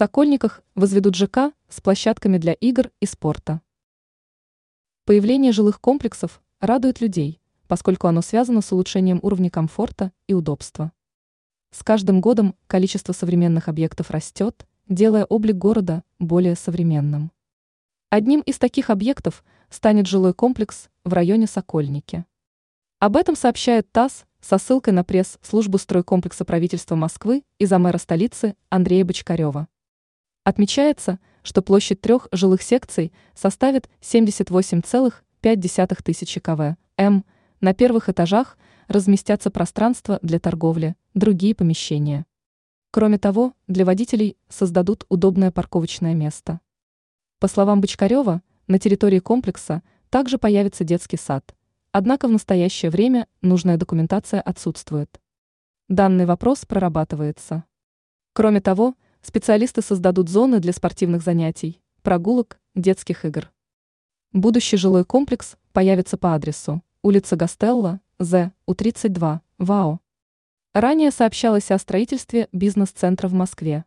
Сокольниках возведут ЖК с площадками для игр и спорта. Появление жилых комплексов радует людей, поскольку оно связано с улучшением уровня комфорта и удобства. С каждым годом количество современных объектов растет, делая облик города более современным. Одним из таких объектов станет жилой комплекс в районе Сокольники. Об этом сообщает ТАСС со ссылкой на пресс-службу стройкомплекса правительства Москвы и замэра столицы Андрея Бочкарева. Отмечается, что площадь трех жилых секций составит 78,5 тысячи кв. М. На первых этажах разместятся пространства для торговли, другие помещения. Кроме того, для водителей создадут удобное парковочное место. По словам Бочкарева, на территории комплекса также появится детский сад. Однако в настоящее время нужная документация отсутствует. Данный вопрос прорабатывается. Кроме того, специалисты создадут зоны для спортивных занятий, прогулок, детских игр. Будущий жилой комплекс появится по адресу улица Гастелла, З, У-32, ВАО. Ранее сообщалось о строительстве бизнес-центра в Москве.